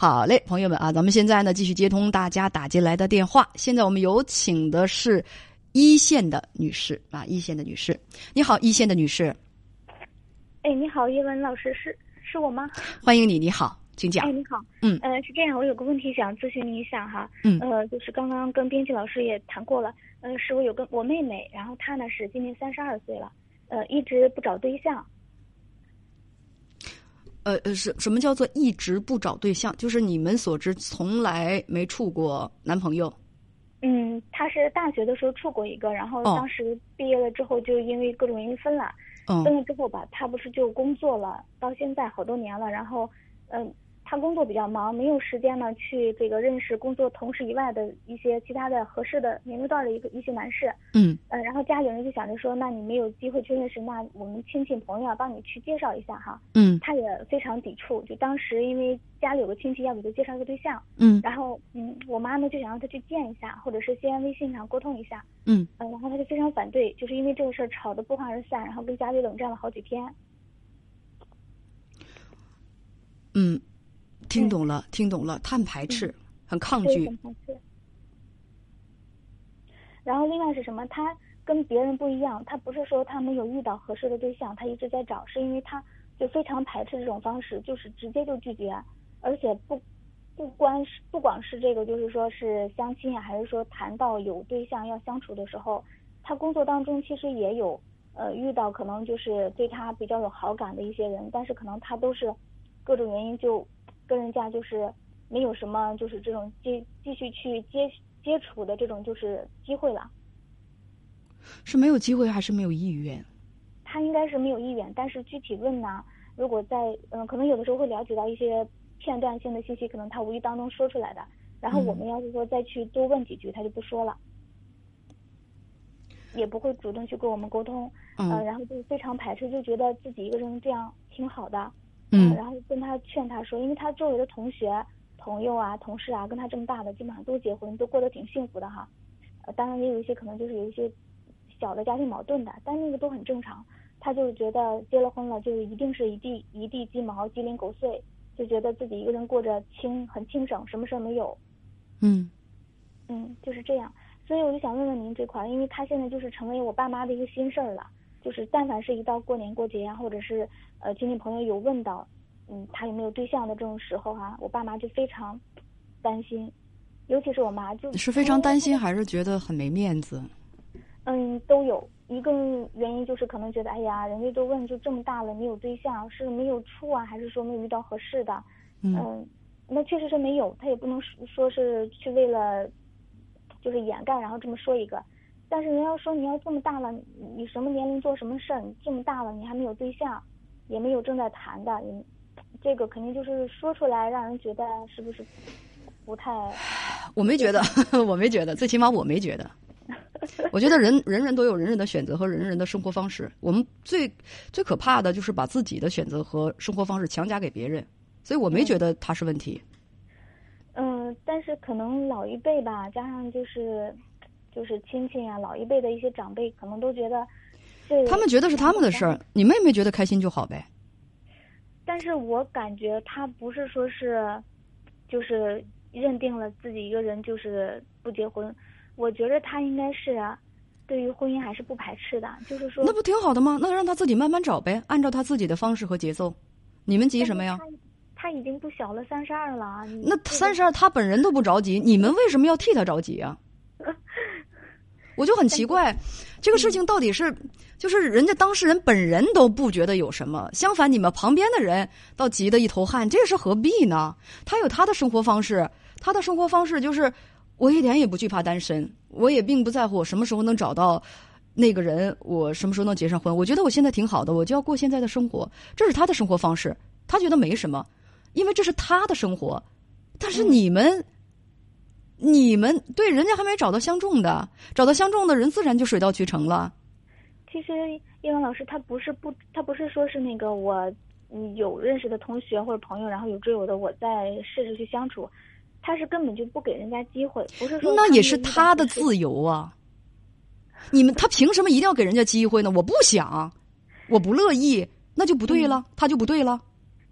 好嘞，朋友们啊，咱们现在呢继续接通大家打进来的电话。现在我们有请的是一线的女士啊，一线的女士，你好，一线的女士，哎，你好，叶文老师，是是我吗？欢迎你，你好，请讲。哎，。你好，嗯。呃，是这样，我有个问题想咨询您一下哈，嗯。呃，就是刚刚跟编辑老师也谈过了，呃，是我有个我妹妹，然后她呢是今年三十二岁了，呃，一直不找对象，呃呃，是什么叫做一直不找对象？就是你们所知从来没处过男朋友。嗯，他是大学的时候处过一个，然后哦当时毕业了之后就因为各种原因分了，嗯分了之后吧，他不是就工作了，到现在好多年了，然后，嗯、她工作比较忙，没有时间呢去这个认识工作同事以外的一些其他的合适的年龄段的一个一些男士，嗯呃，然后家里人就想着说，那你没有机会去认识，那我们亲戚朋友啊，帮你去介绍一下哈。嗯他也非常抵触，就当时因为家里有个亲戚要给他介绍一个对象，嗯然后嗯，我妈呢就想让他去见一下，或者是先微信上沟通一下，嗯呃，然后他就非常反对，就是因为这个事儿吵得不欢而散，然后跟家里冷战了好几天。嗯，听懂了，听懂了，他很排斥，很抗，拒很。排斥。然后另外是什么？他跟别人不一样，他不是说他没有遇到合适的对象，他一直在找，是因为他就非常排斥这种方式，就是直接就拒绝，而且不不光是不光是这个，就是说是相亲啊，还是说谈到有对象要相处的时候，他工作当中其实也有呃遇到可能就是对他比较有好感的一些人，但是可能他都是各种原因就跟人家就是没有什么就是这种继继续去接接触的这种就是机会了。是没有机会还是没有意愿？他应该是没有意愿，但是具体问呢，如果在嗯、可能有的时候会了解到一些片段性的信息，可能他无意当中说出来的，然后我们要是说再去多问几句，他就不说了，也不会主动去跟我们沟通，呃，嗯然后就非常排斥，就觉得自己一个人这样挺好的，嗯呃然后跟他劝他说，因为他周围的同学、朋友啊、同事啊，跟他这么大的，基本上都结婚，都过得挺幸福的哈。呃，当然也有一些可能就是有一些小的家庭矛盾的，但那个都很正常。他就是觉得结了婚了，就一定是一地一地鸡毛、鸡零狗碎，就觉得自己一个人过着轻很轻省，什么事儿没有。嗯嗯，就是这样。所以我就想问问您这块儿，因为他现在就是成为我爸妈的一个心事儿了。就是但凡是一到过年过节呀、或者是呃亲戚朋友有问到，嗯，他有没有对象的这种时候哈、我爸妈就非常担心，尤其是我妈就是非常担心，还是觉得很没面子？嗯，都有一个原因就是可能觉得，哎呀，人家都问就这么大了你有对象，是没有处啊，还是说没有遇到合适的？嗯嗯，那确实是没有，他也不能说说是去为了就是掩盖，然后这么说一个。但是人家说你要这么大了，你你什么年龄做什么事儿，你这么大了你还没有对象，也没有正在谈的，你这个肯定就是说出来让人觉得是不是不太 我没觉得，我没觉得，最起码我没觉得。我觉得人人人都有人人的选择和人人的生活方式。我们最最可怕的就是把自己的选择和生活方式强加给别人，所以我没觉得他是问题。嗯，但是可能老一辈吧，加上就是就是亲戚啊，老一辈的一些长辈，可能都觉得这他们觉得是他们的事儿，你妹妹觉得开心就好呗。但是我感觉他不是说是，就是认定了自己一个人就是不结婚，我觉得他应该是啊，对于婚姻还是不排斥的，就是说那不挺好的吗？那让他自己慢慢找呗，按照他自己的方式和节奏。你们急什么呀？他他已经不小了，三十二了那三十二他本人都不着急，你们为什么要替他着急啊？我就很奇怪，这个事情到底是，就是人家当事人本人都不觉得有什么，相反你们旁边的人倒急得一头汗，这是何必呢？他有他的生活方式，他的生活方式就是，我一点也不惧怕单身，我也并不在乎我什么时候能找到那个人，我什么时候能结上婚。我觉得我现在挺好的，我就要过现在的生活，这是他的生活方式，他觉得没什么，因为这是他的生活。但是你们，你们对人家还没找到相中的，找到相中的人，自然就水到渠成了。其实叶文老师他不是不，他不是说是那个我嗯有认识的同学或者朋友，然后有追我的，我再试着去相处，他是根本就不给人家机会，不是说那也是他的自由啊！你们他凭什么一定要给人家机会呢？我不想，我不乐意，那就不对了，他就不对了。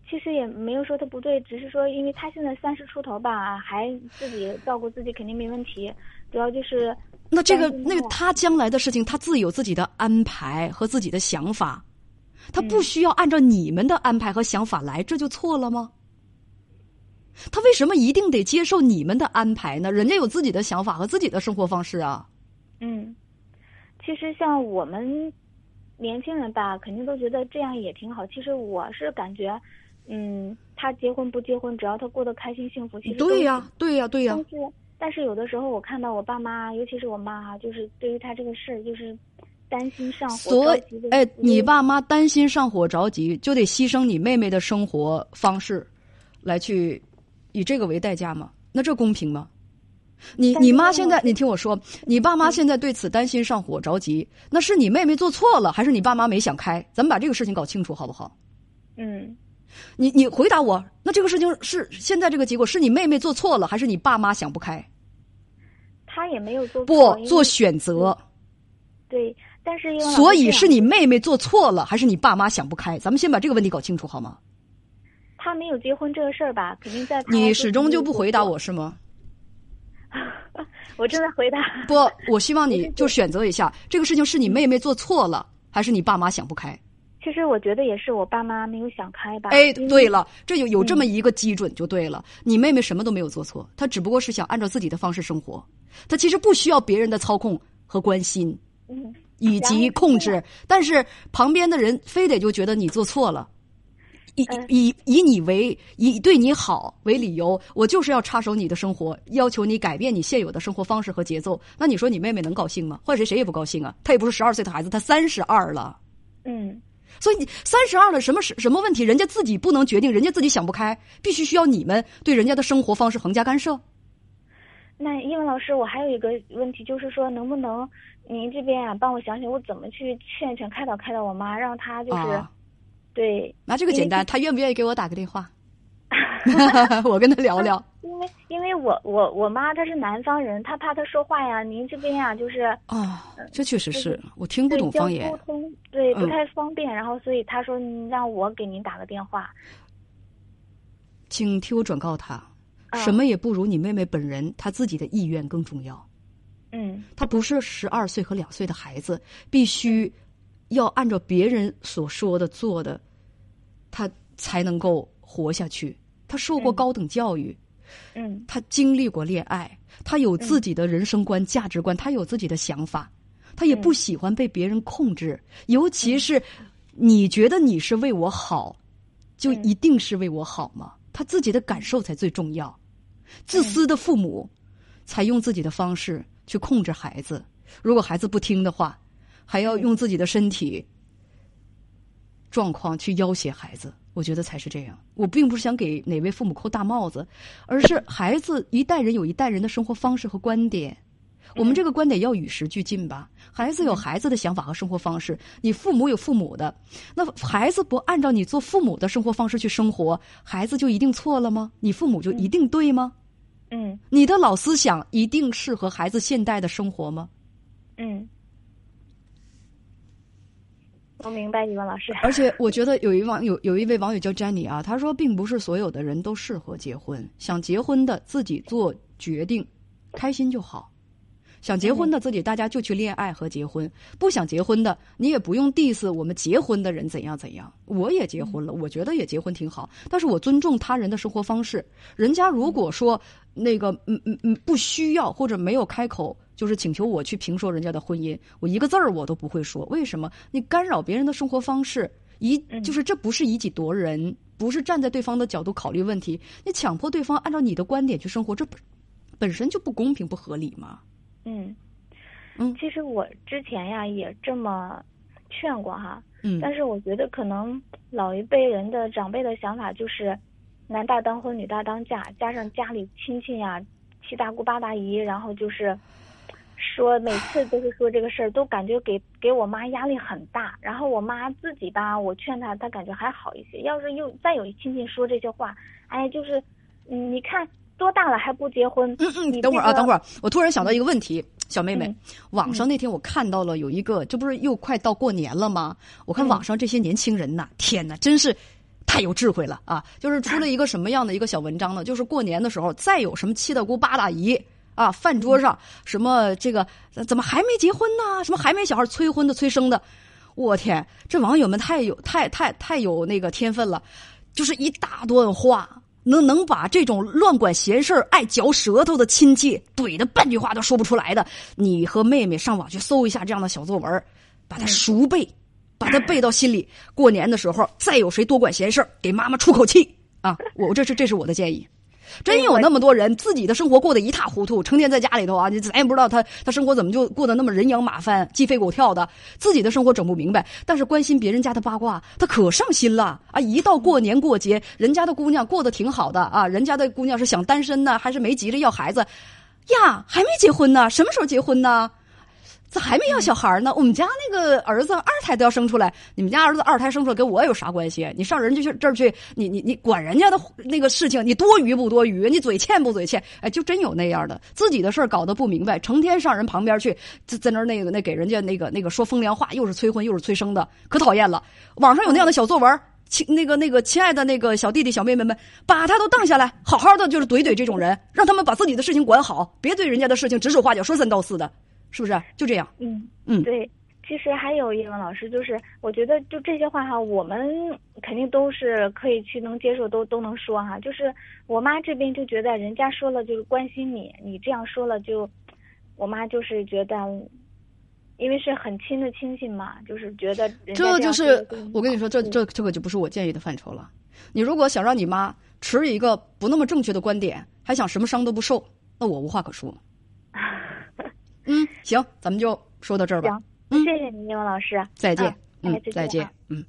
其实也没有说他不对，只是说因为他现在三十出头吧，还自己照顾自己肯定没问题，主要就是那这个那个他将来的事情，他自有自己的安排和自己的想法，他不需要按照你们的安排和想法来，这就错了吗？他为什么一定得接受你们的安排呢？人家有自己的想法和自己的生活方式啊。嗯，其实像我们年轻人吧，肯定都觉得这样也挺好。其实我是感觉，嗯，他结婚不结婚，只要他过得开心幸福，其实对呀、对呀、对呀、但是但是有的时候我看到我爸妈，尤其是我妈哈、就是对于他这个事儿，就是担心上火所以着急的，哎，你爸妈担心上火着急，就得牺牲你妹妹的生活方式，来去以这个为代价吗？那这公平吗？你你妈现在，你听我说，你爸妈现在对此担心上火着急，那是你妹妹做错了，还是你爸妈没想开？咱们把这个事情搞清楚好不好？嗯，你你回答我，那这个事情是现在这个结果是你妹妹做错了，还是你爸妈想不开？他也没有做不做选择，对，但是因为所以是你妹妹做错了，还是你爸妈想不开？咱们先把这个问题搞清楚好吗？他没有结婚这个事儿吧，肯定在你始终就不回答我是吗？我正在回答。不，我希望你 就选择一下，这个事情是你妹妹做错了，还是你爸妈想不开？其实我觉得也是我爸妈没有想开吧。哎，对了，这有有这么一个基准就对了。你妹妹什么都没有做错，她只不过是想按照自己的方式生活，她其实不需要别人的操控和关心嗯，以及控制，但是旁边的人非得就觉得你做错了。以嗯以以你为以对你好为理由，我就是要插手你的生活，要求你改变你现有的生活方式和节奏。那你说你妹妹能高兴吗？换谁谁也不高兴啊！她也不是十二岁的孩子，她三十二了。嗯，所以你三十二了，什么什什么问题？人家自己不能决定，人家自己想不开，必须需要你们对人家的生活方式横加干涉。那英文老师，我还有一个问题，就是说能不能您这边啊帮我想想，我怎么去劝劝开导开导我妈，让她就是、啊对，那这个简单，她愿不愿意给我打个电话？我跟他聊聊。因为因为我我我妈她是南方人，她怕她说话呀，您这边呀就是啊，这确实是我听不懂方言沟。通对不嗯太方便，然后所以她说嗯让我给您打个电话。请替我转告她，啊什么也不如你妹妹本人她自己的意愿更重要。嗯她不是十二岁和两岁的孩子，必须要按照别人所说的做的，她才能够活下去。她受过嗯。高等教育，嗯。他经历过恋爱，他有自己的人生观、价值观，他有自己的想法，他也不喜欢被别人控制，尤其是你觉得你是为我好，就嗯。一定是为我好吗？他自己的感受才最重要。自私的父母才用自己的方式去控制孩子，如果孩子不听的话，还要用自己的身体状况去要挟孩子。我觉得才是这样。我并不是想给哪位父母扣大帽子，而是孩子一代人有一代人的生活方式和观点。我们这个观点要与时俱进吧。孩子有孩子的想法和生活方式，你父母有父母的。那孩子不按照你做父母的生活方式去生活，孩子就一定错了吗？你父母就一定对吗？嗯你的老思想一定适合孩子现代的生活吗？嗯，我明白，语文老师。而且我觉得有一网有有一位网友叫 Jenny 啊，他说并不是所有的人都适合结婚，想结婚的自己做决定，开心就好。想结婚的自己大家就去恋爱和结婚，不想结婚的你也不用 diss 我们结婚的人怎样怎样。我也结婚了，我觉得也结婚挺好，但是我尊重他人的生活方式。人家如果说那个嗯嗯嗯不需要或者没有开口，就是请求我去评说人家的婚姻，我一个字儿我都不会说。为什么？你干扰别人的生活方式，以就是这不是以己夺人，不是站在对方的角度考虑问题，你强迫对方按照你的观点去生活，这不本身就不公平不合理吗？嗯嗯其实我之前呀也这么劝过哈，嗯但是我觉得可能老一辈人的长辈的想法就是，男大当婚，女大当嫁，加上家里亲戚呀，七大姑八大姨，然后就是说每次都是说这个事儿，都感觉给给我妈压力很大。然后我妈自己吧，我劝她，她感觉还好一些。要是又再有亲戚说这些话，哎，就是，嗯，你看多大了还不结婚？嗯嗯，你等会儿啊，等会儿，我突然想到一个问题，小妹妹嗯，网上那天我看到了有一个，这不是又快到过年了吗？我看嗯网上这些年轻人呐，天哪，真是太有智慧了啊！就是出了一个什么样的一个小文章呢？就是过年的时候，再有什么七大姑八大姨啊，饭桌上什么这个怎么还没结婚呢？什么还没小孩催婚的、催生的？我天，这网友们太有、太太太有那个天分了，就是一大段话，能能把这种乱管闲事儿、爱嚼舌头的亲戚怼的半句话都说不出来的。你和妹妹上网去搜一下这样的小作文，把它熟背。把它背到心里，过年的时候再有谁多管闲事给妈妈出口气啊！我这是这是我的建议。真有那么多人自己的生活过得一塌糊涂，成天在家里头啊，你咱也不知道他他生活怎么就过得那么人仰马翻、鸡飞狗跳的，自己的生活整不明白，但是关心别人家的八卦，他可上心了啊！一到过年过节，人家的姑娘过得挺好的啊，人家的姑娘是想单身呢，还是没急着要孩子呀？还没结婚呢，什么时候结婚呢？咋还没要小孩呢？我们家那个儿子二胎都要生出来，你们家儿子二胎生出来跟我有啥关系？你上人家去这儿去，你你你管人家的那个事情，你多余不多余？你嘴欠不嘴欠？哎，就真有那样的，自己的事儿搞得不明白，成天上人旁边去，在在那儿那个那给人家那个那个说风凉话，又是催婚又是催生的，可讨厌了。网上有那样的小作文，亲那个那个亲爱的那个小弟弟小妹妹们，把他都当下来，好好的就是怼怼这种人，让他们把自己的事情管好，别对人家的事情指手画脚，说三道四的。是不是就这样？嗯嗯，对。其实还有叶文老师，就是我觉得就这些话哈，我们肯定都是可以去能接受，都都能说哈。就是我妈这边就觉得人家说了就是关心你，你这样说了就，我妈就是觉得，因为是很亲的亲戚嘛，就是觉得这就是我跟你说，这这这个就不是我建议的范畴了。你如果想让你妈持一个不那么正确的观点，还想什么伤都不受，那我无话可说。嗯，行，咱们就说到这儿吧。行，谢谢你，英文老师。再见。嗯，再见。嗯。